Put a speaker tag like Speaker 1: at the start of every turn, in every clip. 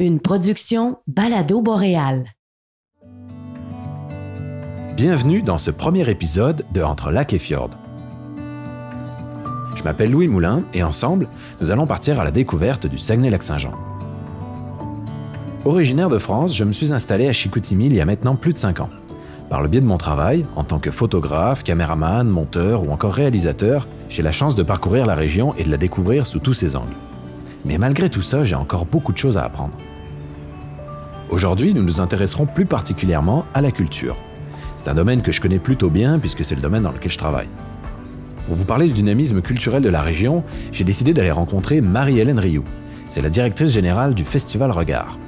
Speaker 1: une production Balado Boréal.
Speaker 2: Bienvenue dans ce premier épisode de Entre lac et fjord. Je m'appelle Louis Moulin et ensemble, nous allons partir à la découverte du Saguenay-Lac-Saint-Jean. Originaire de France, je me suis installé à Chicoutimi il y a maintenant plus de 5 ans. Par le biais de mon travail, en tant que photographe, caméraman, monteur ou encore réalisateur, j'ai la chance de parcourir la région et de la découvrir sous tous ses angles. Mais malgré tout ça, j'ai encore beaucoup de choses à apprendre. Aujourd'hui, nous nous intéresserons plus particulièrement à la culture. C'est un domaine que je connais plutôt bien puisque c'est le domaine dans lequel je travaille. Pour vous parler du dynamisme culturel de la région, j'ai décidé d'aller rencontrer Marie-Hélène Rioux. C'est la directrice générale du Festival Regard.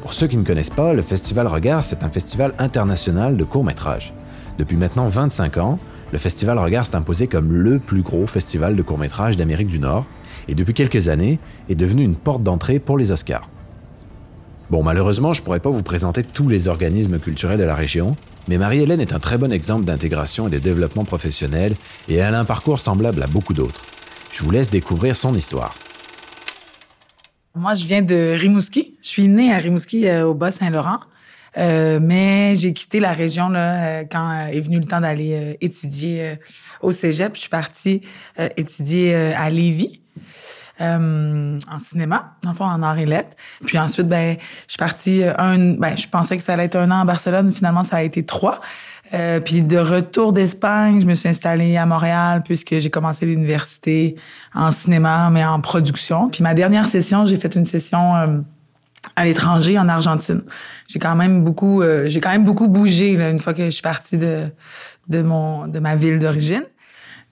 Speaker 2: Pour ceux qui ne connaissent pas, le Festival Regard, c'est un festival international de courts-métrages. Depuis maintenant 25 ans, le Festival Regard s'est imposé comme le plus gros festival de courts-métrages d'Amérique du Nord et depuis quelques années est devenu une porte d'entrée pour les Oscars. Bon, malheureusement, je ne pourrais pas vous présenter tous les organismes culturels de la région, mais Marie-Hélène est un très bon exemple d'intégration et de développement professionnel, et elle a un parcours semblable à beaucoup d'autres. Je vous laisse découvrir son histoire.
Speaker 3: Moi, je viens de Rimouski. Je suis née à Rimouski, euh, au Bas-Saint-Laurent. Euh, mais j'ai quitté la région là, euh, quand est venu le temps d'aller étudier au cégep. Je suis partie étudier à Lévis. Euh, en cinéma, dans le fond, en art et. Puis ensuite, ben, je suis partie euh, un... Ben, je pensais que ça allait être un an à Barcelone. Finalement, ça a été trois. Euh, puis de retour d'Espagne, je me suis installée à Montréal puisque j'ai commencé l'université en cinéma, mais en production. Puis ma dernière session, j'ai fait une session euh, à l'étranger, en Argentine. J'ai quand même beaucoup, j'ai quand même beaucoup bougé là, une fois que je suis partie de de mon de ma ville d'origine.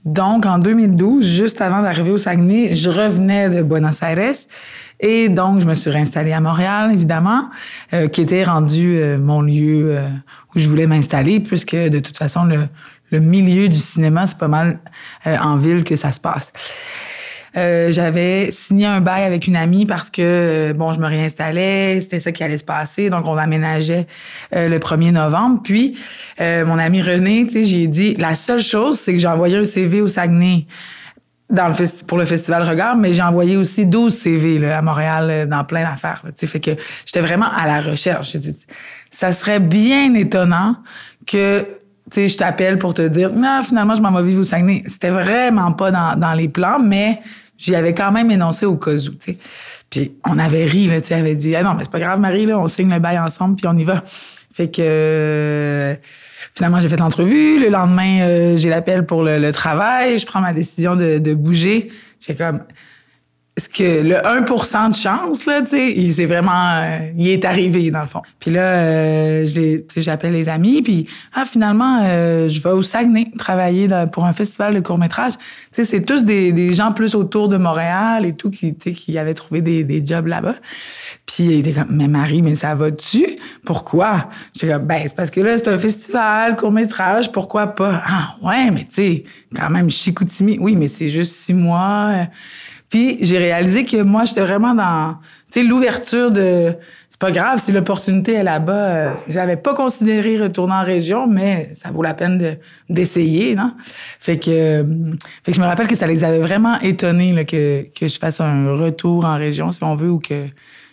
Speaker 3: Donc, en 2012, juste avant d'arriver au Saguenay, je revenais de Buenos Aires. Et donc, je me suis réinstallée à Montréal, évidemment, euh, qui était rendu euh, mon lieu euh, où je voulais m'installer, puisque de toute façon, le, le milieu du cinéma, c'est pas mal en ville que ça se passe. Euh, j'avais signé un bail avec une amie parce que, euh, bon, je me réinstallais, c'était ça qui allait se passer. Donc, on aménageait euh, le 1er novembre. Puis, mon ami René, tu sais, j'ai dit, la seule chose, c'est que j'ai envoyé un CV au Saguenay dans le pour le festival Regard, mais j'ai envoyé aussi 12 CV là, à Montréal dans plein d'affaires. Tu sais, fait que j'étais vraiment à la recherche. J'ai dit, ça serait bien étonnant que tu sais, je t'appelle pour te dire, non, finalement, je m'en vais vivre au Saguenay. C'était vraiment pas dans, dans les plans, mais j'y avais quand même énoncé au cas où, tu sais. Puis on avait ri, là, tu sais, avait dit, ah non, mais c'est pas grave, Marie, là, on signe le bail ensemble, puis on y va. Fait que finalement, j'ai fait l'entrevue. Le lendemain, euh, j'ai l'appel pour le, travail. Je prends ma décision de, de bouger. J'ai comme, ce que le 1 de chance, là, tu sais, il s'est vraiment, euh, il est arrivé, dans le fond. Puis là, euh, j'appelle les amis, puis ah, finalement, euh, je vais au Saguenay travailler pour un festival de court-métrage. Tu sais, c'est tous des, gens plus autour de Montréal et tout qui, tu sais, qui avaient trouvé des, des jobs là-bas. Puis il était comme, mais Marie, mais ça va-tu? Pourquoi? J'étais comme, ben, c'est parce que là, c'est un festival, court-métrage, pourquoi pas? Ah, ouais, mais tu sais, quand même, Chicoutimi, oui, mais c'est juste six mois. Puis j'ai réalisé que moi, j'étais vraiment dans, tu sais, l'ouverture de, c'est pas grave si l'opportunité est là-bas. Euh, j'avais pas considéré retourner en région, mais ça vaut la peine d'essayer, non? Fait que, euh, fait que je me rappelle que ça les avait vraiment étonnés là, que que je fasse un retour en région, si on veut, ou que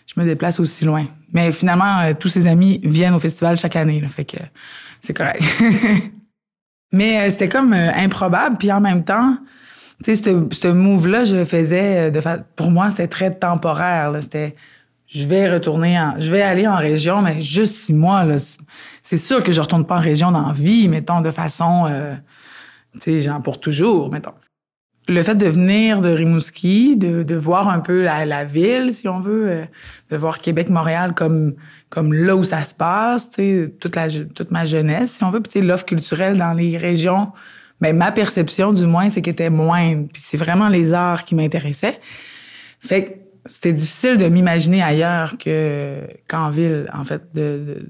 Speaker 3: je me déplace aussi loin. Mais finalement, euh, tous ses amis viennent au festival chaque année, là, fait que c'est correct. mais c'était comme improbable, puis en même temps tu sais, ce move-là, je le faisais euh, de Pour moi, c'était très temporaire. C'était je vais retourner en, je vais aller en région, mais juste six mois. Là, c'est sûr que je retourne pas en région dans vie, mettons, de façon, euh, tu sais, genre pour toujours, mettons. Le fait de venir de Rimouski, de, de voir un peu la, la, ville, si on veut, euh, de voir Québec-Montréal comme, comme là où ça se passe, tu sais, toute, la, toute ma jeunesse, si on veut, puis tu sais, l'offre culturelle dans les régions mais ma perception, du moins, c'est qu'elle était moindre. Puis c'est vraiment les arts qui m'intéressaient. Fait que c'était difficile de m'imaginer ailleurs que qu'en ville, en fait, de,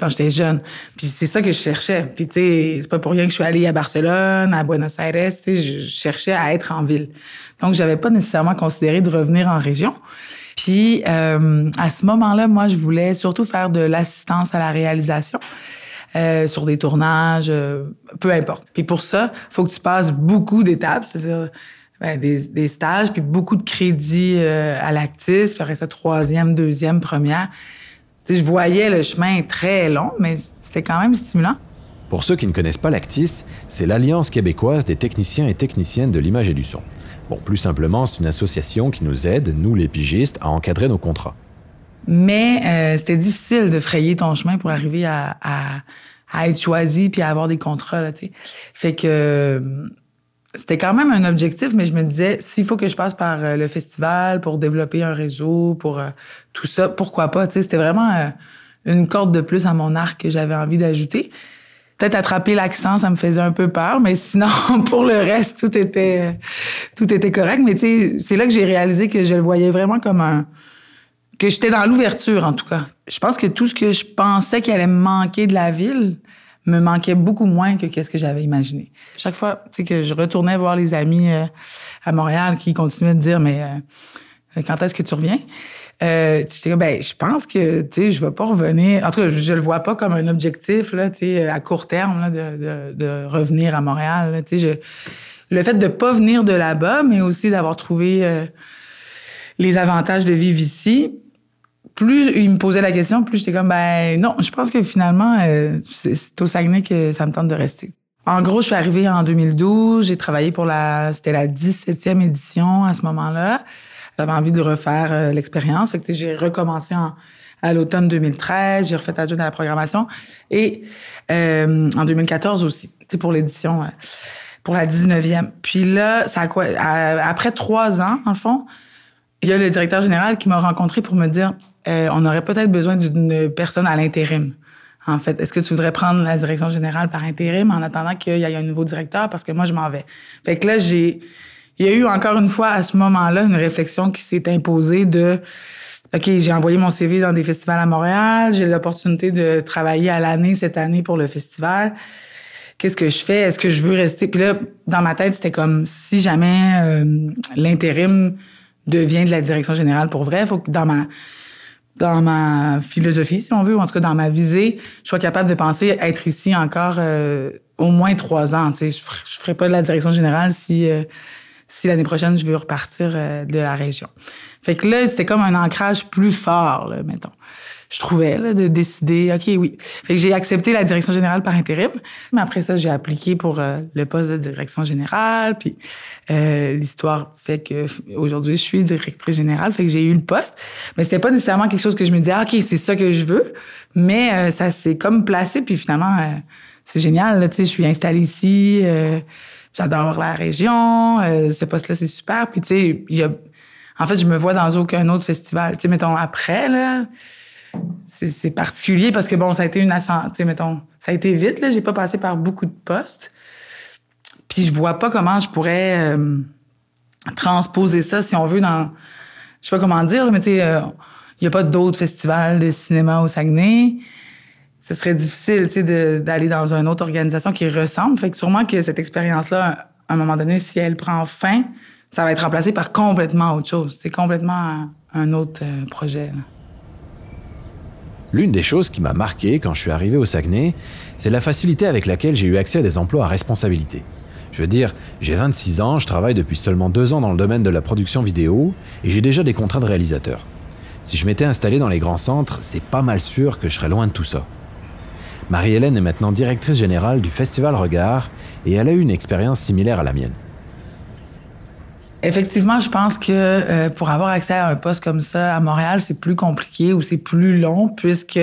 Speaker 3: quand j'étais jeune. Puis c'est ça que je cherchais. Puis tu sais, c'est pas pour rien que je suis allée à Barcelone, à Buenos Aires, tu sais, je cherchais à être en ville. Donc j'avais pas nécessairement considéré de revenir en région. Puis euh, à ce moment-là, moi, je voulais surtout faire de l'assistance à la réalisation. Euh, sur des tournages, euh, peu importe. Puis pour ça, faut que tu passes beaucoup d'étapes, c'est-à-dire des, stages, puis beaucoup de crédits euh, à l'Actis, puis après ça, troisième, deuxième, première. sais, je voyais le chemin très long, mais c'était quand même stimulant.
Speaker 2: Pour ceux qui ne connaissent pas l'Actis, c'est l'Alliance québécoise des techniciens et techniciennes de l'image et du son. Bon, plus simplement, c'est une association qui nous aide, nous les pigistes, à encadrer nos contrats.
Speaker 3: Mais euh, c'était difficile de frayer ton chemin pour arriver à, à, à être choisi puis à avoir des contrats, là. Fait que c'était quand même un objectif, mais je me disais, s'il faut que je passe par euh, le festival pour développer un réseau, pour euh, tout ça, pourquoi pas? C'était vraiment euh, une corde de plus à mon arc que j'avais envie d'ajouter. Peut-être attraper l'accent, ça me faisait un peu peur, mais sinon, pour le reste, tout était, tout était correct. Mais c'est là que j'ai réalisé que je le voyais vraiment comme un... que j'étais dans l'ouverture, en tout cas. Je pense que tout ce que je pensais qu'il allait me manquer de la ville, me manquait beaucoup moins que qu'est-ce que j'avais imaginé. Chaque fois que je retournais voir les amis euh, à Montréal qui continuaient de dire mais euh, quand est-ce que tu reviens? Euh, ben je pense que tu sais je vais pas revenir en tout cas je, le vois pas comme un objectif là tu sais à court terme là, de, de, de, revenir à Montréal tu sais le fait de pas venir de là-bas mais aussi d'avoir trouvé euh, les avantages de vivre ici plus il me posait la question, plus j'étais comme, ben non, je pense que finalement, euh, c'est au Saguenay que ça me tente de rester. En gros, je suis arrivée en 2012, j'ai travaillé pour la, c'était la 17e édition à ce moment-là. J'avais envie de refaire euh, l'expérience. J'ai recommencé en, à l'automne 2013, j'ai refait adjointe à la programmation. Et euh, en 2014 aussi, c'est pour l'édition, pour la 19e. Puis là, ça a après trois ans, en fond, il y a le directeur général qui m'a rencontré pour me dire euh, on aurait peut-être besoin d'une personne à l'intérim. En fait, est-ce que tu voudrais prendre la direction générale par intérim en attendant qu'il y ait un nouveau directeur? Parce que moi je m'en vais. Fait que là j'ai il y a eu encore une fois à ce moment-là une réflexion qui s'est imposée de OK, j'ai envoyé mon CV dans des festivals à Montréal, j'ai l'opportunité de travailler à l'année cette année pour le festival. Qu'est-ce que je fais? Est-ce que je veux rester? Puis là dans ma tête, c'était comme si jamais euh, l'intérim devient de la direction générale pour vrai, faut que dans ma dans ma philosophie, si on veut, ou en tout cas dans ma visée, je sois capable de penser être ici encore euh, au moins trois ans. Tu sais, je, ne ferai pas de la direction générale si euh, si l'année prochaine je veux repartir euh, de la région. Fait que là, c'était comme un ancrage plus fort, là, mettons je trouvais, là, de décider, OK, oui. Fait que j'ai accepté la direction générale par intérim. Mais après ça, j'ai appliqué pour euh, le poste de direction générale. Puis euh, l'histoire fait que aujourd'hui, je suis directrice générale. Fait que j'ai eu le poste. Mais c'était pas nécessairement quelque chose que je me disais, ah, OK, c'est ça que je veux. Mais euh, ça s'est comme placé. Puis finalement, c'est génial. Là, je suis installée ici. J'adore la région. ce poste-là, c'est super. Puis tu sais, il y a... En fait, je me vois dans aucun autre festival. Tu sais, mettons, après, là c'est particulier parce que bon, ça a été une ascente, mettons, ça a été vite là, j'ai pas passé par beaucoup de postes. Puis je vois pas comment je pourrais euh, transposer ça si on veut dans je sais pas comment dire, mais tu sais il euh, y a pas d'autres festivals de cinéma au Saguenay. Ce serait difficile, tu sais d'aller dans une autre organisation qui ressemble, fait que sûrement que cette expérience là à un moment donné si elle prend fin, ça va être remplacé par complètement autre chose. C'est complètement un, autre euh, projet.
Speaker 2: L'une des choses qui m'a marqué quand je suis arrivé au Saguenay, c'est la facilité avec laquelle j'ai eu accès à des emplois à responsabilité. Je veux dire, j'ai 26 ans, je travaille depuis seulement deux ans dans le domaine de la production vidéo et j'ai déjà des contrats de réalisateur. Si je m'étais installé dans les grands centres, c'est pas mal sûr que je serais loin de tout ça. Marie-Hélène est maintenant directrice générale du Festival Regard et elle a eu une expérience similaire à la mienne.
Speaker 3: Effectivement, je pense que euh, pour avoir accès à un poste comme ça à Montréal, c'est plus compliqué ou c'est plus long puisque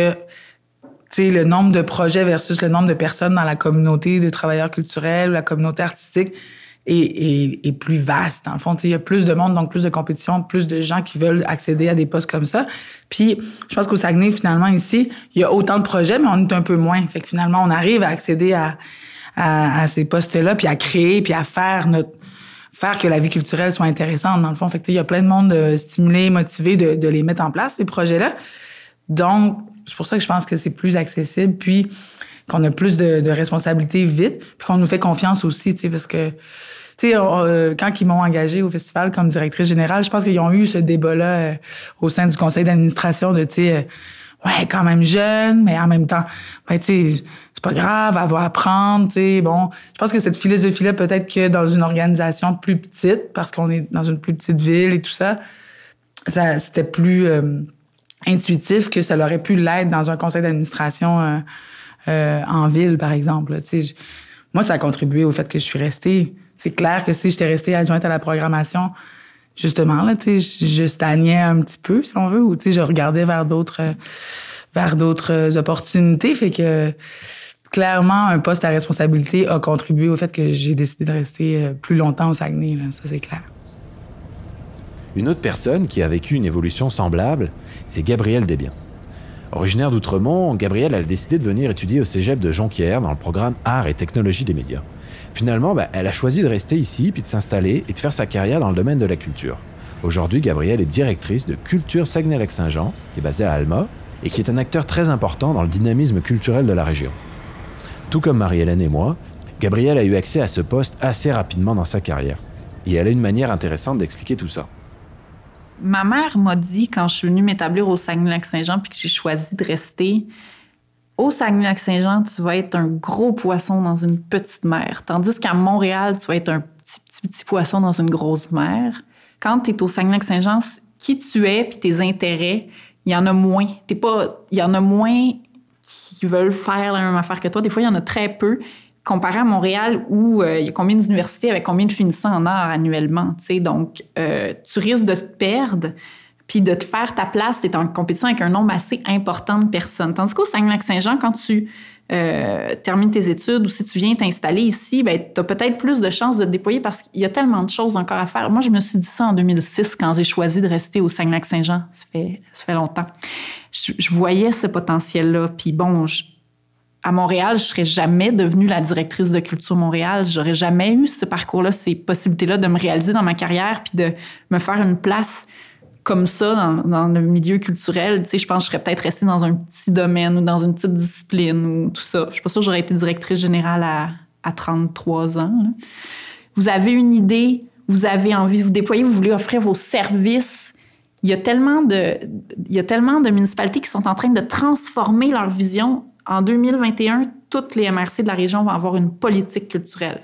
Speaker 3: le nombre de projets versus le nombre de personnes dans la communauté de travailleurs culturels ou la communauté artistique est, est, plus vaste. En fond, il y a plus de monde, donc plus de compétition, plus de gens qui veulent accéder à des postes comme ça. Puis, je pense qu'au Saguenay, finalement, ici, il y a autant de projets, mais on est un peu moins. Fait que finalement, on arrive à accéder à, à, à ces postes-là, puis à créer, puis à faire notre faire que la vie culturelle soit intéressante, dans le fond. Fait il y a plein de monde euh, stimulé, motivé de, de, les mettre en place, ces projets-là. Donc, c'est pour ça que je pense que c'est plus accessible, puis qu'on a plus de, de responsabilités vite, puis qu'on nous fait confiance aussi, tu sais, parce que, tu sais, euh, quand ils m'ont engagé au festival comme directrice générale, je pense qu'ils ont eu ce débat-là euh, au sein du conseil d'administration de, tu sais, ouais, quand même jeune, mais en même temps, ben, tu sais, c'est pas grave, elle va apprendre, tu sais. Bon, je pense que cette philosophie-là, peut-être que dans une organisation plus petite, parce qu'on est dans une plus petite ville et tout ça, ça c'était plus euh, intuitif que ça aurait pu l'être dans un conseil d'administration euh, euh, en ville, par exemple. Tu sais, moi, ça a contribué au fait que je suis restée. C'est clair que si j'étais restée adjointe à la programmation, justement, là, tu sais, je stagnais un petit peu, si on veut, ou tu sais, je regardais vers d'autres vers d'autres opportunités. Fait que clairement, un poste à responsabilité a contribué au fait que j'ai décidé de rester euh, plus longtemps au Saguenay, ça c'est clair.
Speaker 2: Une autre personne qui a vécu une évolution semblable, c'est Gabrielle Desbiens. Originaire d'Outremont, Gabrielle a décidé de venir étudier au cégep de Jonquière dans le programme Arts et technologies des médias. Finalement, bah, elle a choisi de rester ici, puis de s'installer et de faire sa carrière dans le domaine de la culture. Aujourd'hui, Gabrielle est directrice de Culture Saguenay-Lac-Saint-Jean, qui est basée à Alma, et qui est un acteur très important dans le dynamisme culturel de la région. Tout comme Marie-Hélène et moi, Gabrielle a eu accès à ce poste assez rapidement dans sa carrière. Et elle a une manière intéressante d'expliquer tout ça.
Speaker 4: Ma mère m'a dit quand je suis venue m'établir au Saguenay-Lac-Saint-Jean puis que j'ai choisi de rester, au Saguenay-Lac-Saint-Jean, tu vas être un gros poisson dans une petite mer. Tandis qu'à Montréal, tu vas être un petit, petit, petit poisson dans une grosse mer. Quand tu es au Saguenay-Lac-Saint-Jean, qui tu es puis tes intérêts, il y en a moins. Pas, il y en a moins qui veulent faire la même affaire que toi. Des fois, il y en a très peu comparé à Montréal où euh, il y a combien d'universités avec combien de finissants en art annuellement. sais. Donc, euh, tu risques de te perdre puis de te faire ta place. Tu es en compétition avec un nombre assez important de personnes. Tandis qu'au Saguenay-Lac-Saint-Jean, quand tu euh, termines tes études ou si tu viens t'installer ici, ben, tu as peut-être plus de chances de te déployer parce qu'il y a tellement de choses encore à faire. Moi, je me suis dit ça en 2006 quand j'ai choisi de rester au Saguenay-Lac-Saint-Jean. Ça fait longtemps. Je, voyais ce potentiel-là. Puis bon, à Montréal, je serais jamais devenue la directrice de Culture Montréal. J'aurais jamais eu ce parcours-là, ces possibilités-là de me réaliser dans ma carrière puis de me faire une place comme ça dans, le milieu culturel, tu sais, je pense que je serais peut-être restée dans un petit domaine ou dans une petite discipline ou tout ça. Je suis pas sûre que j'aurais été directrice générale à, à 33 ans. Vous avez une idée, vous avez envie de vous déployer, vous voulez offrir vos services. Il y a tellement de, municipalités qui sont en train de transformer leur vision. En 2021, toutes les MRC de la région vont avoir une politique culturelle.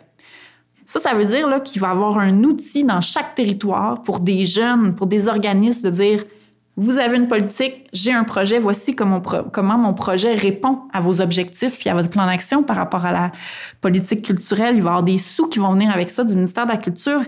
Speaker 4: Ça, ça veut dire qu'il va y avoir un outil dans chaque territoire pour des jeunes, pour des organismes de dire vous avez une politique, j'ai un projet, voici comment, comment, mon projet répond à vos objectifs puis à votre plan d'action par rapport à la politique culturelle. Il va y avoir des sous qui vont venir avec ça du ministère de la Culture.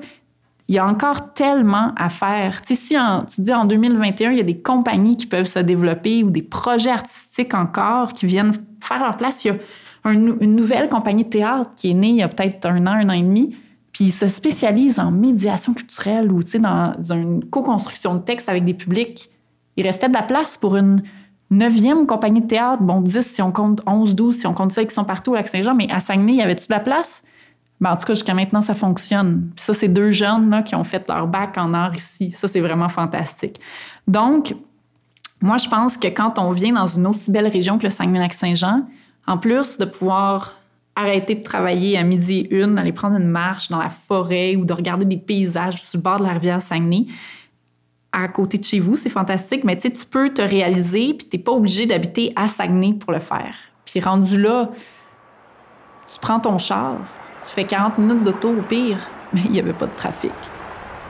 Speaker 4: Il y a encore tellement à faire. Tu sais, si tu dis en 2021, il y a des compagnies qui peuvent se développer ou des projets artistiques encore qui viennent faire leur place, il y a une nouvelle compagnie de théâtre qui est née il y a peut-être un an, un an et demi, puis se spécialise en médiation culturelle ou dans une co-construction de textes avec des publics. Il restait de la place pour une neuvième compagnie de théâtre, bon, 10 si on compte 11, 12 si on compte celles qui sont partout au Lac-Saint-Jean, mais à Saguenay, y avait-tu de la place? Ben, en tout cas, jusqu'à maintenant, ça fonctionne. Puis ça, c'est deux jeunes là, qui ont fait leur bac en art ici. Ça, c'est vraiment fantastique. Donc, moi, je pense que quand on vient dans une aussi belle région que le Saguenay-Lac-Saint-Jean, en plus de pouvoir arrêter de travailler à midi et une, d'aller prendre une marche dans la forêt ou de regarder des paysages sur le bord de la rivière Saguenay, à côté de chez vous, c'est fantastique, mais tu peux te réaliser, puis tu n'es pas obligé d'habiter à Saguenay pour le faire. Puis rendu là, tu prends ton char, tu fais 40 minutes d'auto au pire, mais il n'y avait pas de trafic.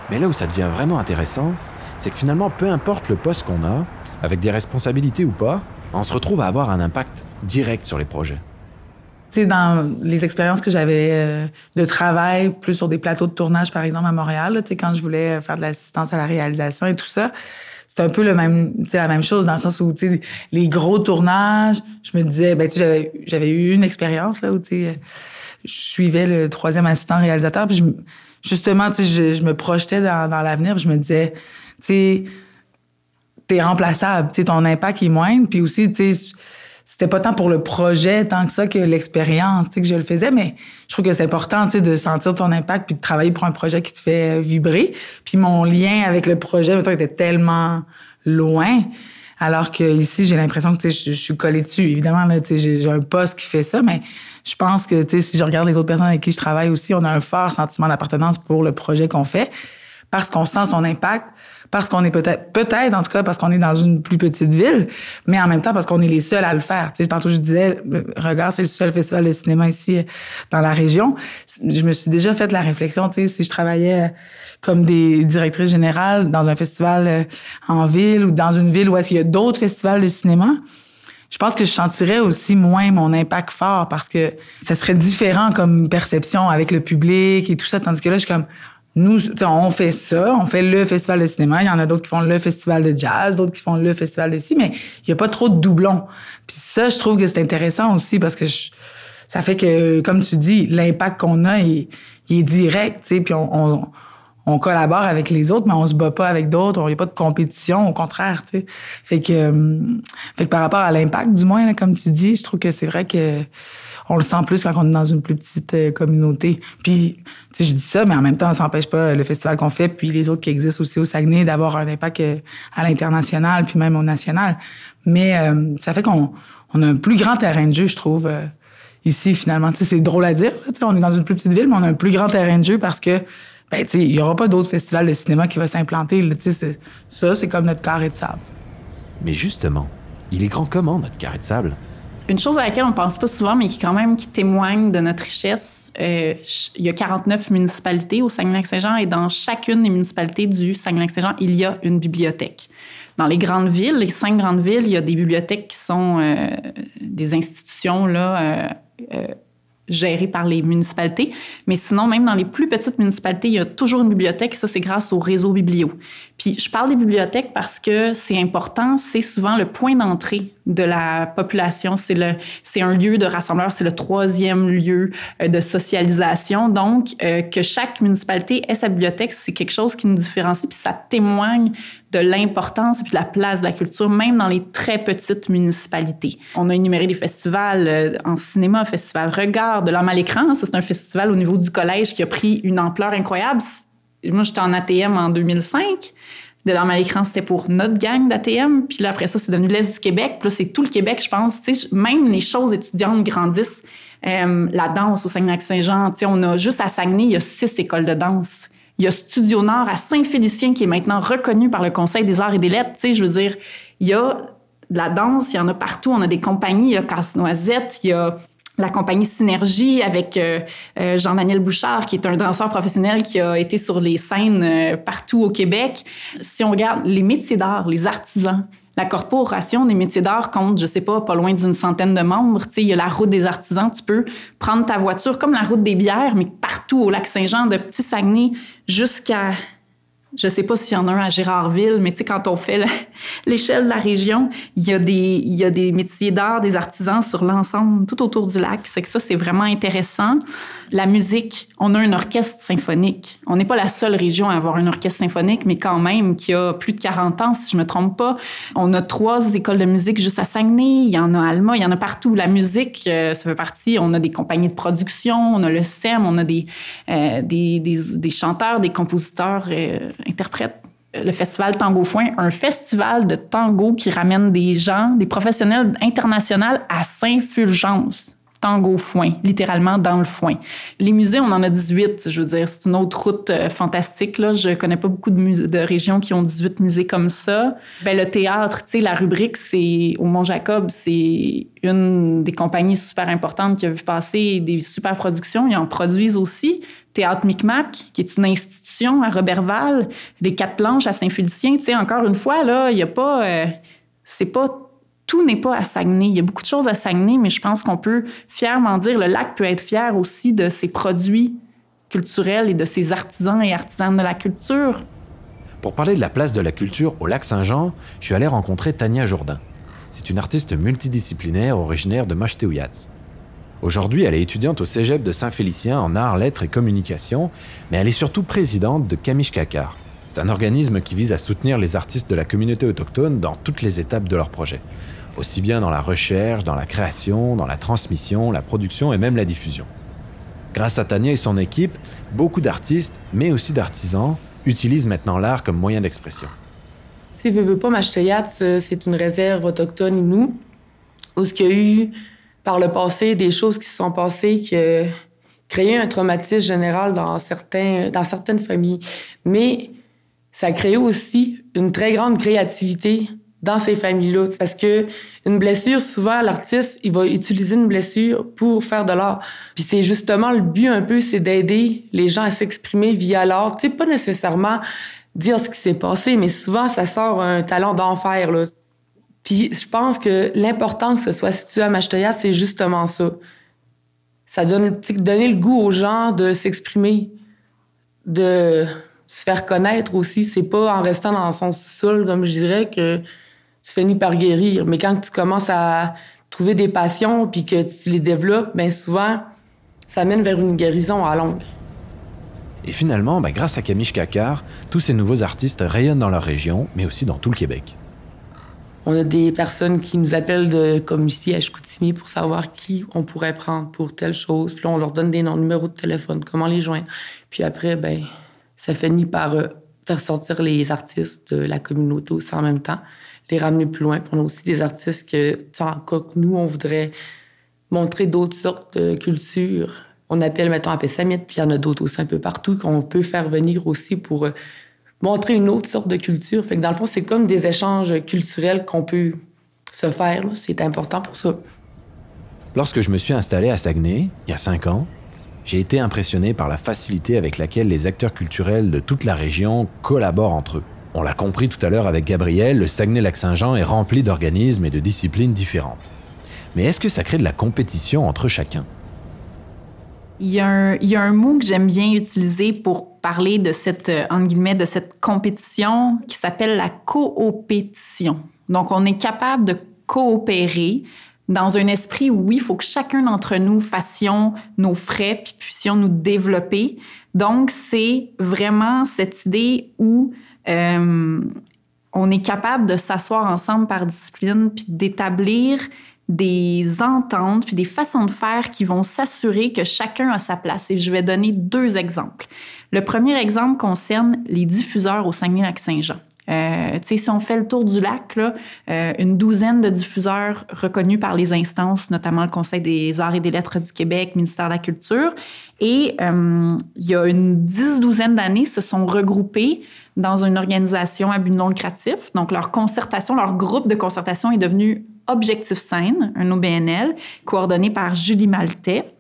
Speaker 2: Mais là où ça devient vraiment intéressant, c'est que finalement, peu importe le poste qu'on a, avec des responsabilités ou pas, on se retrouve à avoir un impact direct sur les projets.
Speaker 3: Tu dans les expériences que j'avais euh, de travail, plus sur des plateaux de tournage, par exemple, à Montréal, tu sais, quand je voulais faire de l'assistance à la réalisation et tout ça, c'est un peu le même, la même chose dans le sens où, tu sais, les gros tournages, je me disais, ben, tu sais, j'avais eu une expérience, là, où, tu sais, je suivais le troisième assistant réalisateur, puis justement, tu sais, je, me projetais dans, dans l'avenir, je me disais, tu sais, t'es remplaçable, tu ton impact est moindre, puis aussi, tu sais, c'était pas tant pour le projet tant que ça que l'expérience, tu que je le faisais, mais je trouve que c'est important, tu sais, de sentir ton impact puis de travailler pour un projet qui te fait vibrer. Puis mon lien avec le projet, mettons, était tellement loin. Alors que ici, j'ai l'impression que sais, je, suis collée dessus. Évidemment, j'ai un poste qui fait ça, mais je pense que si je regarde les autres personnes avec qui je travaille aussi, on a un fort sentiment d'appartenance pour le projet qu'on fait parce qu'on sent son impact, parce qu'on est peut-être, peut-être en tout cas parce qu'on est dans une plus petite ville, mais en même temps parce qu'on est les seuls à le faire. Tu tantôt je disais, Regard, c'est le seul festival de cinéma ici euh, dans la région. Je me suis déjà fait la réflexion, si je travaillais euh, comme des directrices générales dans un festival euh, en ville ou dans une ville où est-ce qu'il y a d'autres festivals de cinéma, je pense que je sentirais aussi moins mon impact fort parce que ça serait différent comme perception avec le public et tout ça. Tandis que là, je suis comme, nous, on fait ça, on fait le festival de cinéma. Il y en a d'autres qui font le festival de jazz, d'autres qui font le festival de ci, mais il n'y a pas trop de doublons. Puis ça, je trouve que c'est intéressant aussi parce que ça fait que, comme tu dis, l'impact qu'on a, il, est direct, tu sais, puis on, on, collabore avec les autres, mais on se bat pas avec d'autres. Il n'y a pas de compétition, au contraire, tu sais. Fait que, euh, fait que par rapport à l'impact, du moins, comme tu dis, je trouve que c'est vrai que on le sent plus quand on est dans une plus petite euh, communauté. Puis, tu sais, je dis ça, mais en même temps, ça n'empêche pas le festival qu'on fait, puis les autres qui existent aussi au Saguenay, d'avoir un impact euh, à l'international, puis même au national. Mais euh, ça fait qu'on on a un plus grand terrain de jeu, je trouve, ici, finalement. Tu c'est drôle à dire, on est dans une plus petite ville, mais on a un plus grand terrain de jeu parce que ben, tu sais, il n'y aura pas d'autres festivals de cinéma qui vont s'implanter. Ça, c'est comme notre carré de sable.
Speaker 2: Mais justement, il est grand comment, notre carré de sable?
Speaker 4: Une chose à laquelle on ne pense pas souvent, mais qui quand même qui témoigne de notre richesse, euh, il y a 49 municipalités au Saguenay-Lac-Saint-Jean et dans chacune des municipalités du Saguenay-Lac-Saint-Jean, il y a une bibliothèque. Dans les grandes villes, les cinq grandes villes, il y a des bibliothèques qui sont euh, des institutions là, euh, géré par les municipalités. Mais sinon, même dans les plus petites municipalités, il y a toujours une bibliothèque. Ça, c'est grâce au réseau biblio. Puis, je parle des bibliothèques parce que c'est important. C'est souvent le point d'entrée de la population. C'est le, c'est un lieu de rassembleur. C'est le troisième lieu euh, de socialisation. Donc, euh, que chaque municipalité ait sa bibliothèque, c'est quelque chose qui nous différencie. Puis, ça témoigne de l'importance et de la place de la culture, même dans les très petites municipalités. On a énuméré des festivals euh, en cinéma, Festival Regard, de l'homme à l'écran. Ça, c'est un festival au niveau du collège qui a pris une ampleur incroyable. Moi, j'étais en ATM en 2005. De l'homme à l'écran, c'était pour notre gang d'ATM. Puis là, après ça, c'est devenu l'Est du Québec. Puis là, c'est tout le Québec, je pense. même les choses étudiantes grandissent. Euh, la danse au Saguenay-Saint-Jean, on a juste à Saguenay, il y a six écoles de danse. Il y a Studio Nord à Saint-Félicien qui est maintenant reconnu par le Conseil des arts et des lettres. Je veux dire, il y a de la danse, il y en a partout. On a des compagnies, il y a Casse-Noisette, il y a la compagnie Synergie avec euh, euh, Jean-Daniel Bouchard, qui est un danseur professionnel qui a été sur les scènes euh, partout au Québec. Si on regarde les métiers d'art, les artisans, la corporation des métiers d'art compte, je sais pas, pas loin d'une centaine de membres. Il y a la route des artisans. Tu peux prendre ta voiture comme la route des bières, mais partout au lac Saint-Jean, de Petit Saguenay jusqu'à je sais pas s'il y en a un à Gérardville, mais tu sais, quand on fait l'échelle de la région, il y a des, métiers d'art, des artisans sur l'ensemble, tout autour du lac. C'est que ça, c'est vraiment intéressant. La musique, on a un orchestre symphonique. On n'est pas la seule région à avoir un orchestre symphonique, mais quand même, qui a plus de 40 ans, si je me trompe pas. On a trois écoles de musique juste à Saguenay. Il y en a à Alma, il y en a partout. La musique, euh, ça fait partie. On a des compagnies de production, on a le SEM, on a des, euh, des, chanteurs, des compositeurs. Euh, interprète le festival Tango Foin, un festival de tango qui ramène des gens, des professionnels internationaux à Saint-Fulgence. Tango Foin, littéralement dans le foin. Les musées, on en a 18, je veux dire, c'est une autre route euh, fantastique. Là. Je connais pas beaucoup de, de régions qui ont 18 musées comme ça. Ben, le théâtre, tu sais, la rubrique, c'est au Mont-Jacob, c'est une des compagnies super importantes qui a vu passer des super productions. Ils en produisent aussi. Théâtre Micmac, qui est une institution à Robertval, les Quatre Planches à Saint-Félicien. Tu sais, encore une fois, là, il a pas... Euh, c'est pas tout n'est pas à Saguenay. Il y a beaucoup de choses à Saguenay, mais je pense qu'on peut fièrement dire, le lac peut être fier aussi de ses produits culturels et de ses artisans et artisanes de la culture.
Speaker 2: Pour parler de la place de la culture au lac Saint-Jean, je suis allé rencontrer Tania Jourdain. C'est une artiste multidisciplinaire originaire de Machtéouyats. Aujourd'hui, elle est étudiante au cégep de Saint-Félicien en arts, lettres et communication, mais elle est surtout présidente de Kamish Kakar. C'est un organisme qui vise à soutenir les artistes de la communauté autochtone dans toutes les étapes de leur projet, aussi bien dans la recherche, dans la création, dans la transmission, la production et même la diffusion. Grâce à Tania et son équipe, beaucoup d'artistes, mais aussi d'artisans, utilisent maintenant l'art comme moyen d'expression.
Speaker 5: Si veux, veux pas, euh, c'est une réserve autochtone nous, où qu'il y a eu par le passé des choses qui se sont passées qui ont créé un traumatisme général dans, certains, dans certaines familles. Mais ça crée aussi une très grande créativité dans ces familles-là. Parce que une blessure, souvent, l'artiste, il va utiliser une blessure pour faire de l'art. Puis c'est justement le but un peu, c'est d'aider les gens à s'exprimer via l'art. Tu sais, pas nécessairement dire ce qui s'est passé, mais souvent, ça sort un talent d'enfer, là. Puis je pense que l'important que ce soit situé à Machtaya, c'est justement ça. Ça donne donner le goût aux gens de s'exprimer, de se faire connaître aussi. C'est pas en restant dans son sous-sol, comme je dirais, que tu finis par guérir. Mais quand tu commences à trouver des passions puis que tu les développes, bien souvent, ça mène vers une guérison à longue.
Speaker 2: Et finalement, ben, grâce à Camille Kakar, tous ces nouveaux artistes rayonnent dans leur région, mais aussi dans tout le Québec.
Speaker 5: On a des personnes qui nous appellent de, comme ici à Chicoutimi pour savoir qui on pourrait prendre pour telle chose. Puis là, on leur donne des noms, numéros de téléphone, comment les joindre. Puis après, ben, ça finit par euh, faire sortir les artistes de la communauté aussi en même temps les ramener plus loin. Puis on a aussi des artistes que, cas que nous, on voudrait montrer d'autres sortes de cultures. On appelle, mettons, à Pessamit, puis il y en a d'autres aussi un peu partout qu'on peut faire venir aussi pour euh, montrer une autre sorte de culture. Fait que dans le fond, c'est comme des échanges culturels qu'on peut se faire. C'est important pour ça.
Speaker 2: Lorsque je me suis installé à Saguenay, il y a cinq ans, j'ai été impressionné par la facilité avec laquelle les acteurs culturels de toute la région collaborent entre eux. On l'a compris tout à l'heure avec Gabriel, le Saguenay-Lac-Saint-Jean est rempli d'organismes et de disciplines différentes. Mais est-ce que ça crée de la compétition entre chacun?
Speaker 4: Il y, a un, mot que j'aime bien utiliser pour parler de cette, euh, guillemets, de cette compétition qui s'appelle la coopétition. Donc, on est capable de coopérer dans un esprit où, oui, il faut que chacun d'entre nous fassions nos frais puis puissions nous développer. Donc, c'est vraiment cette idée où euh, on est capable de s'asseoir ensemble par discipline puis d'établir des ententes puis des façons de faire qui vont s'assurer que chacun a sa place. Et je vais donner deux exemples. Le premier exemple concerne les diffuseurs au Saguenay-Lac-Saint-Jean. Euh, si on fait le tour du lac, là, euh, une douzaine de diffuseurs reconnus par les instances, notamment le Conseil des arts et des lettres du Québec, ministère de la Culture. Et euh, il y a une dix-douzaine d'années, se sont regroupés dans une organisation à but non lucratif. Donc, leur concertation, leur groupe de concertation est devenu Objectif Scène, un OBNL, coordonné par Julie Maltais.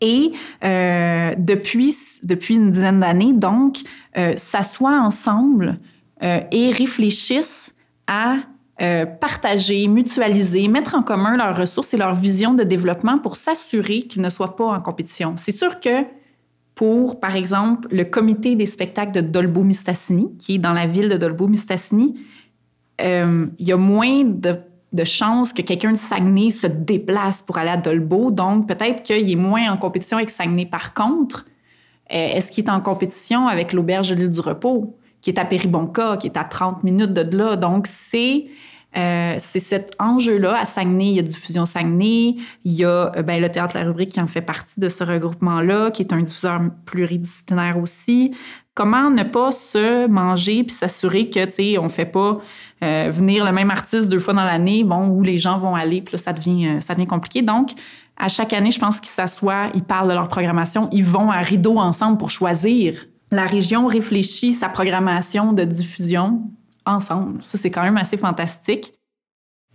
Speaker 4: Et euh, depuis, depuis une dizaine d'années, donc, euh, s'assoient ensemble euh, et réfléchissent à partager, mutualiser, mettre en commun leurs ressources et leur vision de développement pour s'assurer qu'ils ne soient pas en compétition. C'est sûr que pour, par exemple, le comité des spectacles de Dolbeau-Mistassini, qui est dans la ville de Dolbeau-Mistassini, il y a moins de, de chances que quelqu'un de Saguenay se déplace pour aller à Dolbeau. Donc, peut-être qu'il est moins en compétition avec Saguenay. Par contre, est-ce qu'il est en compétition avec l'Auberge de l'île du Repos? qui est à Péribonca, qui est à 30 minutes de là? Donc, c'est euh, c'est cet enjeu-là. À Saguenay, il y a Diffusion Saguenay, il y a euh, ben, le Théâtre La Rubrique qui en fait partie de ce regroupement-là, qui est un diffuseur pluridisciplinaire aussi. Comment ne pas se manger puis s'assurer que, tu sais, on fait pas euh, venir le même artiste deux fois dans l'année, bon, où les gens vont aller, puis ça devient, ça devient compliqué. Donc, à chaque année, je pense qu'ils s'assoient, ils parlent de leur programmation, ils vont à rideau ensemble pour choisir la région réfléchit sa programmation de diffusion ensemble. Ça, c'est quand même assez fantastique.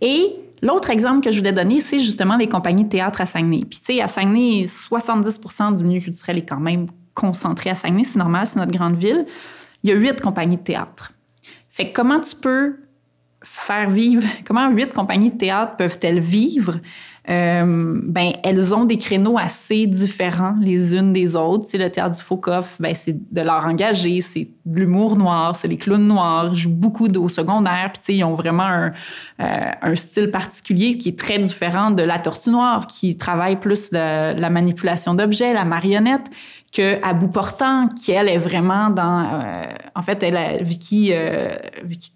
Speaker 4: Et l'autre exemple que je voulais donner, c'est justement les compagnies de théâtre à Saguenay. Puis, tu sais, à Saguenay, 70% du milieu culturel est quand même concentré à Saguenay. C'est normal, c'est notre grande ville. Il y a huit compagnies de théâtre. Fait comment tu peux faire vivre, comment huit compagnies de théâtre peuvent-elles vivre? Euh, ben, elles ont des créneaux assez différents les unes des autres. Tu le théâtre du Faucoff, ben, c'est de l'art engagé, c'est de l'humour noir, c'est les clowns noirs, jouent beaucoup au secondaire, puis ils ont vraiment euh, un, style particulier qui est très différent de la tortue noire, qui travaille plus la manipulation d'objets, la marionnette que à bout portant, qui elle est vraiment dans, euh, en fait, elle, Vicky, euh,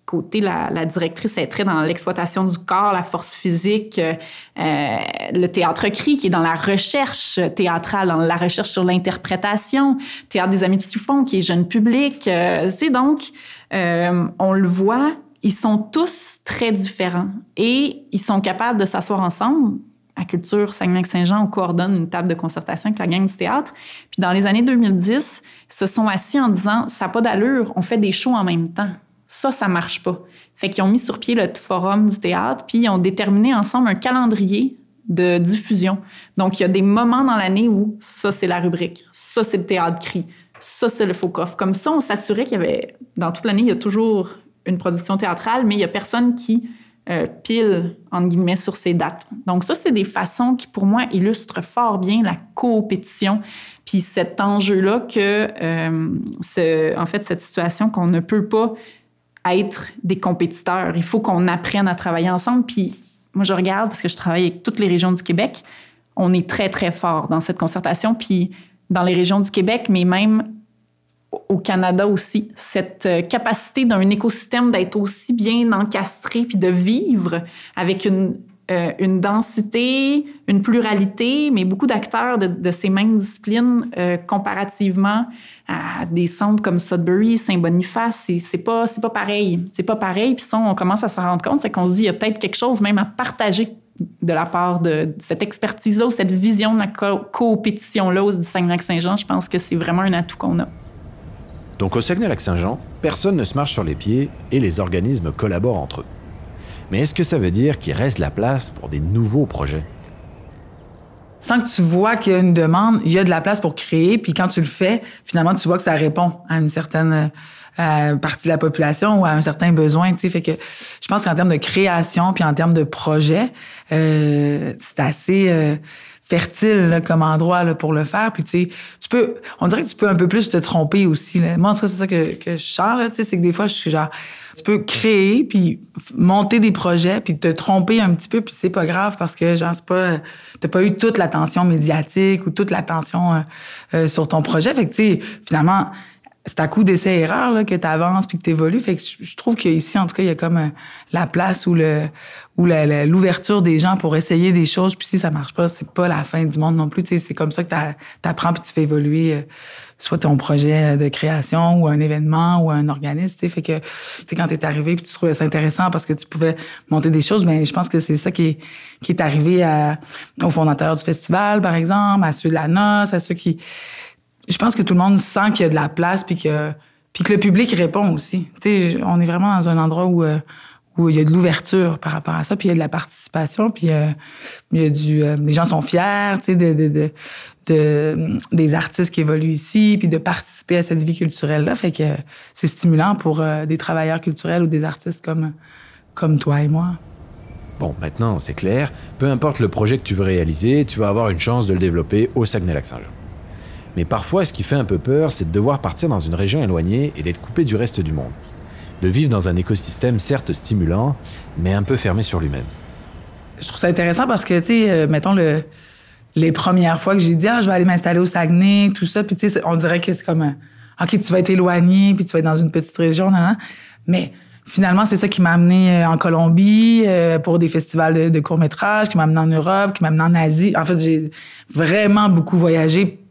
Speaker 4: Côté, la, la, directrice, est très dans l'exploitation du corps, la force physique, euh, le théâtre cri, qui est dans la recherche théâtrale, dans la recherche sur l'interprétation, théâtre des amis du Typhon, qui est jeune public, c'est donc, on le voit, ils sont tous très différents et ils sont capables de s'asseoir ensemble à Culture Saguenay-Saint-Jean, on coordonne une table de concertation avec la gang du théâtre. Puis dans les années 2010, ils se sont assis en disant ça n'a pas d'allure, on fait des shows en même temps. Ça, ça marche pas. Fait qu'ils ont mis sur pied le forum du théâtre, puis ils ont déterminé ensemble un calendrier de diffusion. Donc, il y a des moments dans l'année où ça, c'est la rubrique, ça, c'est le théâtre cri, ça, c'est le faux coffre. Comme ça, on s'assurait qu'il y avait, dans toute l'année, il y a toujours une production théâtrale, mais il y a personne qui euh, pile, entre guillemets, sur ces dates. Donc ça, c'est des façons qui, pour moi, illustrent fort bien la coopétition, puis cet enjeu-là que, euh, en fait, cette situation qu'on ne peut pas être des compétiteurs. Il faut qu'on apprenne à travailler ensemble. Puis moi, je regarde, parce que je travaille avec toutes les régions du Québec, on est très, très fort dans cette concertation. Puis dans les régions du Québec, mais même au Canada aussi, cette euh, capacité d'un écosystème d'être aussi bien encastré puis de vivre avec une, euh, densité, une pluralité, mais beaucoup d'acteurs de, ces mêmes disciplines euh, comparativement à des centres comme Sudbury, Saint-Boniface, c'est pas, pas pareil. C'est pas pareil. Puis ça, on commence à se rendre compte, c'est qu'on se dit, il y a peut-être quelque chose même à partager de la part de, cette expertise-là ou cette vision de la coopétition-là du Saguenay-Saint-Jean. Je pense que c'est vraiment un atout qu'on a.
Speaker 2: Donc au Saguenay-Lac-Saint-Jean, personne ne se marche sur les pieds et les organismes collaborent entre eux. Mais est-ce que ça veut dire qu'il reste la place pour des nouveaux projets?
Speaker 3: Sans que tu vois qu'il y a une demande, il y a de la place pour créer, puis quand tu le fais, finalement, tu vois que ça répond à une certaine euh, partie de la population ou à un certain besoin. Tu fait que je pense qu'en termes de création puis en termes de projet, euh, c'est assez euh, fertile comme endroit là, pour le faire. Puis tu peux, on dirait que tu peux un peu plus te tromper aussi. Là. Moi, en tout cas, c'est ça que, que je sens. Tu sais, c'est que des fois, je suis genre, tu peux créer puis monter des projets puis te tromper un petit peu puis c'est pas grave parce que genre c'est pas, t'as pas eu toute l'attention médiatique ou toute l'attention euh, euh, sur ton projet. Fait que tu sais, finalement c'est à coup d'essai-erreur que tu avances puis que tu évolues. Fait que je trouve qu'ici, en tout cas, il y a comme euh, la place où le où l'ouverture des gens pour essayer des choses. Puis si ça marche pas, c'est pas la fin du monde non plus. C'est comme ça que tu apprends puis tu fais évoluer euh, soit ton projet de création ou un événement ou un organisme. T'sais. Fait que t'sais, quand tu es arrivé puis tu trouvais ça intéressant parce que tu pouvais monter des choses, mais ben, je pense que c'est ça qui est, qui est arrivé à, aux fondateurs du festival, par exemple, à ceux de la noce, à ceux qui je pense que tout le monde sent qu'il y a de la place puis que puis que le public répond aussi. Tu on est vraiment dans un endroit où euh, où il y a de l'ouverture par rapport à ça, puis il y a de la participation, puis euh, il y a du euh, les gens sont fiers, tu sais de, des artistes qui évoluent ici, puis de participer à cette vie culturelle là, fait que c'est stimulant pour des travailleurs culturels ou des artistes comme comme toi et moi.
Speaker 2: Bon, maintenant c'est clair, peu importe le projet que tu veux réaliser, tu vas avoir une chance de le développer au Saguenay-Lac-Saint-Jean. Mais parfois, ce qui fait un peu peur, c'est de devoir partir dans une région éloignée et d'être coupé du reste du monde. De vivre dans un écosystème certes stimulant, mais un peu fermé sur lui-même.
Speaker 3: Je trouve ça intéressant parce que, tu sais, euh, mettons, le, les premières fois que j'ai dit, ah, je vais aller m'installer au Saguenay, tout ça, puis tu sais, on dirait que c'est comme, un, OK, tu vas être éloigné, puis tu vas être dans une petite région, nan, mais finalement, c'est ça qui m'a amené euh, en Colombie euh, pour des festivals de, de courts-métrages, qui m'a amené en Europe, qui m'a amené en Asie. En fait, j'ai vraiment beaucoup voyagé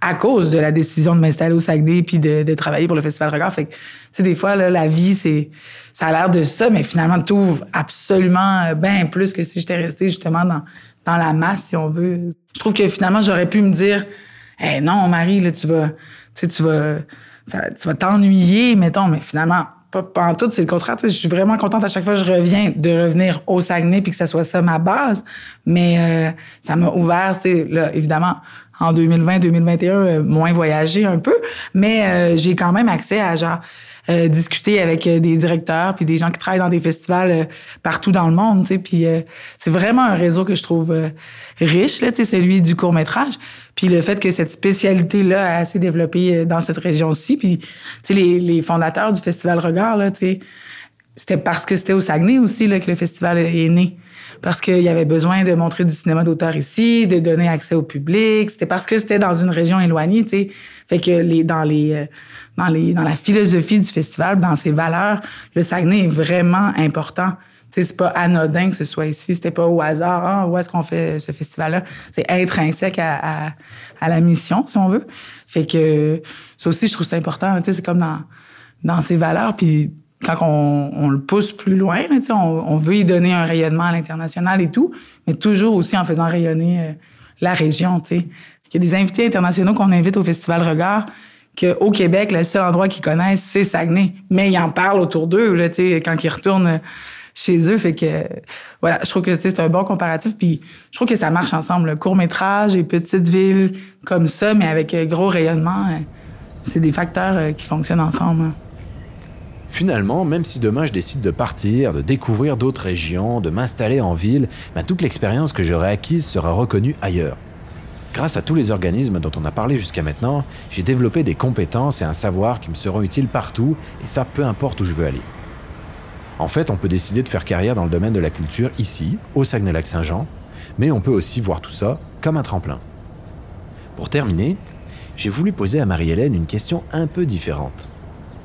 Speaker 3: à cause de la décision de m'installer au Saguenay puis de, de, travailler pour le Festival Regard. Fait que, des fois, là, la vie, c'est, ça a l'air de ça, mais finalement, tu ouvres absolument euh, bien plus que si j'étais restée justement dans, dans la masse, si on veut. Je trouve que finalement, j'aurais pu me dire, eh non, Marie, là, tu vas, tu vas, tu vas t'ennuyer, mettons, mais finalement, pas, pas en tout, c'est le contraire. Je suis vraiment contente à chaque fois que je reviens de revenir au Saguenay puis que ça soit ça ma base. Mais euh, ça m'a ouvert, là, évidemment, en 2020-2021, euh, moins voyagé un peu, mais euh, j'ai quand même accès à genre euh, discuter avec des directeurs puis des gens qui travaillent dans des festivals partout dans le monde, tu sais, puis c'est vraiment un réseau que je trouve riche là, tu sais, celui du court métrage. Puis le fait que cette spécialité là s'est développée dans cette région-ci, puis tu sais les, les fondateurs du festival Regard là, tu sais, c'était parce que c'était au Saguenay aussi là que le festival est né parce qu'il y avait besoin de montrer du cinéma d'auteur ici, de donner accès au public. C'était parce que c'était dans une région éloignée, tu sais. Fait que les, dans les, euh, dans les, dans la philosophie du festival, dans ses valeurs, le Saguenay est vraiment important. Tu sais, c'est pas anodin que ce soit ici. C'était pas au hasard. Ah, où est-ce qu'on fait ce festival-là? C'est intrinsèque à, à, à, la mission, si on veut. Fait que ça aussi, je trouve ça important. Tu sais, c'est comme dans, dans ses valeurs. Puis quand on, le pousse plus loin, on, on, veut y donner un rayonnement à l'international et tout, mais toujours aussi en faisant rayonner euh, la région. Il y a des invités internationaux qu'on invite au Festival Regard qu'au Québec, le seul endroit qu'ils connaissent, c'est Saguenay. Mais ils en parlent autour d'eux quand ils retournent chez eux. Fait que, voilà, je trouve que c'est un bon comparatif. Puis je trouve que ça marche ensemble. Court-métrage et petite ville comme ça, mais avec euh, gros rayonnement, euh, c'est des facteurs qui fonctionnent ensemble. Hein.
Speaker 2: Finalement, même si demain je décide de partir, de découvrir d'autres régions, de m'installer en ville, ben, toute l'expérience que j'aurai acquise sera reconnue ailleurs. Grâce à tous les organismes dont on a parlé jusqu'à maintenant, j'ai développé des compétences et un savoir qui me seront utiles partout, et ça peu importe où je veux aller. En fait, on peut décider de faire carrière dans le domaine de la culture ici, au Saguenay-Lac-Saint-Jean, mais on peut aussi voir tout ça comme un tremplin. Pour terminer, j'ai voulu poser à Marie-Hélène une question un peu différente.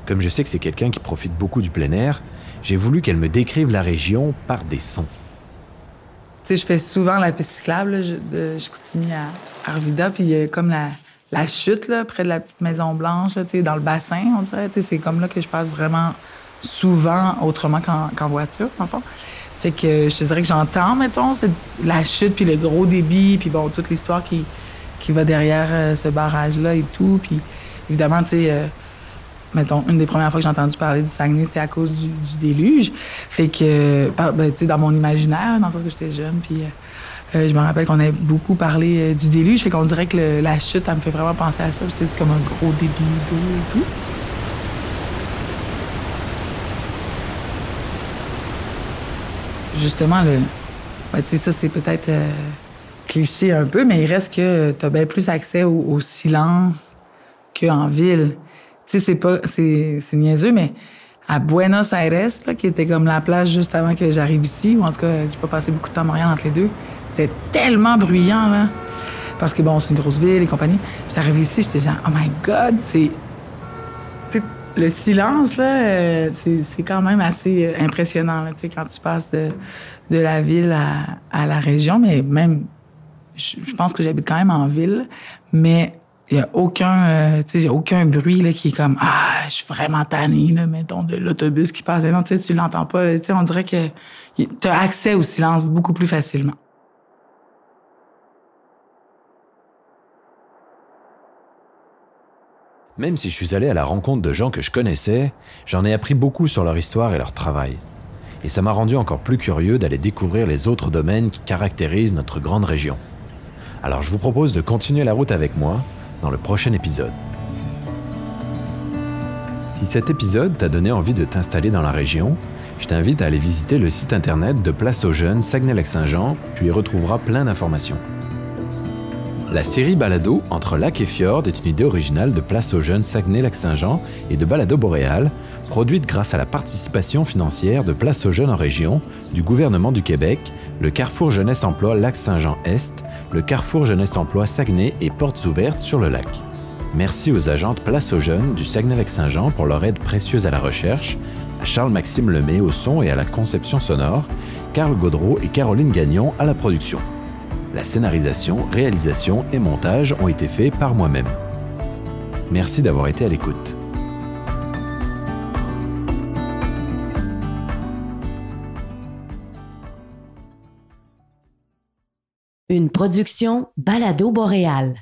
Speaker 2: Comme je sais que c'est quelqu'un qui profite beaucoup du plein air, j'ai voulu qu'elle me décrive la région par des sons.
Speaker 3: Tu sais, je fais souvent la piste cyclable de Chicoutimi à Arvida, puis comme la, chute là, près de la petite Maison Blanche, dans le bassin, on dirait. C'est comme là que je passe vraiment souvent autrement qu'en voiture, en fond. Fait que je te dirais que j'entends, mettons, la chute, puis le gros débit, puis bon, toute l'histoire qui, qui va derrière euh, ce barrage-là et tout. Puis évidemment, tu sais, euh, mettons, une des premières fois que j'ai entendu parler du Saguenay, c'était à cause du, déluge. Fait que, ben, tu sais, dans mon imaginaire, dans le sens que j'étais jeune, puis euh, euh, je me rappelle qu'on avait beaucoup parlé euh, du déluge. Fait qu'on dirait que la chute, elle me fait vraiment penser à ça, parce que c'est comme un gros débit d'eau et tout. Justement, le, ben, ça, c'est peut-être cliché un peu, mais il reste que tu as bien plus accès au silence qu'en ville. Sais, c'est pas, c'est, c'est niaiseux, mais à Buenos Aires, là, qui était comme la place juste avant que j'arrive ici, ou en tout cas, j'ai pas passé beaucoup de temps à Montréal entre les deux, c'est tellement bruyant, là. Parce que bon, c'est une grosse ville et compagnie. J'étais arrivée ici, j'étais genre, oh my God, c'est. Tu sais, le silence, là, euh, c'est, c'est quand même assez euh, impressionnant, là, tu sais, quand tu passes de, de la ville à, à la région, mais même, je pense que j'habite quand même en ville, mais il n'y a aucun, euh, aucun bruit là, qui est comme Ah, je suis vraiment tanné, là, mettons, de l'autobus qui passe. Non, tu l'entends pas. On dirait que tu as accès au silence beaucoup plus facilement.
Speaker 2: Même si je suis allé à la rencontre de gens que je connaissais, j'en ai appris beaucoup sur leur histoire et leur travail. Et ça m'a rendu encore plus curieux d'aller découvrir les autres domaines qui caractérisent notre grande région. Alors je vous propose de continuer la route avec moi le prochain épisode. Si cet épisode t'a donné envie de t'installer dans la région, je t'invite à aller visiter le site internet de Place aux Jeunes Saguenay-Lac-Saint-Jean, tu y retrouveras plein d'informations. La série Balado entre lac et fjord est une idée originale de Place aux Jeunes Saguenay-Lac-Saint-Jean et de Balado Boréal, produite grâce à la participation financière de Place aux Jeunes en région, du gouvernement du Québec, le Carrefour Jeunesse Emploi Lac-Saint-Jean-Est le Carrefour Jeunesse Emploi Saguenay et Portes Ouvertes sur le lac. Merci aux agentes Place aux Jeunes du Saguenay-Lac-Saint-Jean pour leur aide précieuse à la recherche, à Charles-Maxime Lemay au son et à la conception sonore, Carl Gaudreau et Caroline Gagnon à la production. La scénarisation, réalisation et montage ont été faits par moi-même. Merci d'avoir été à l'écoute.
Speaker 1: Une production Balado Boréal.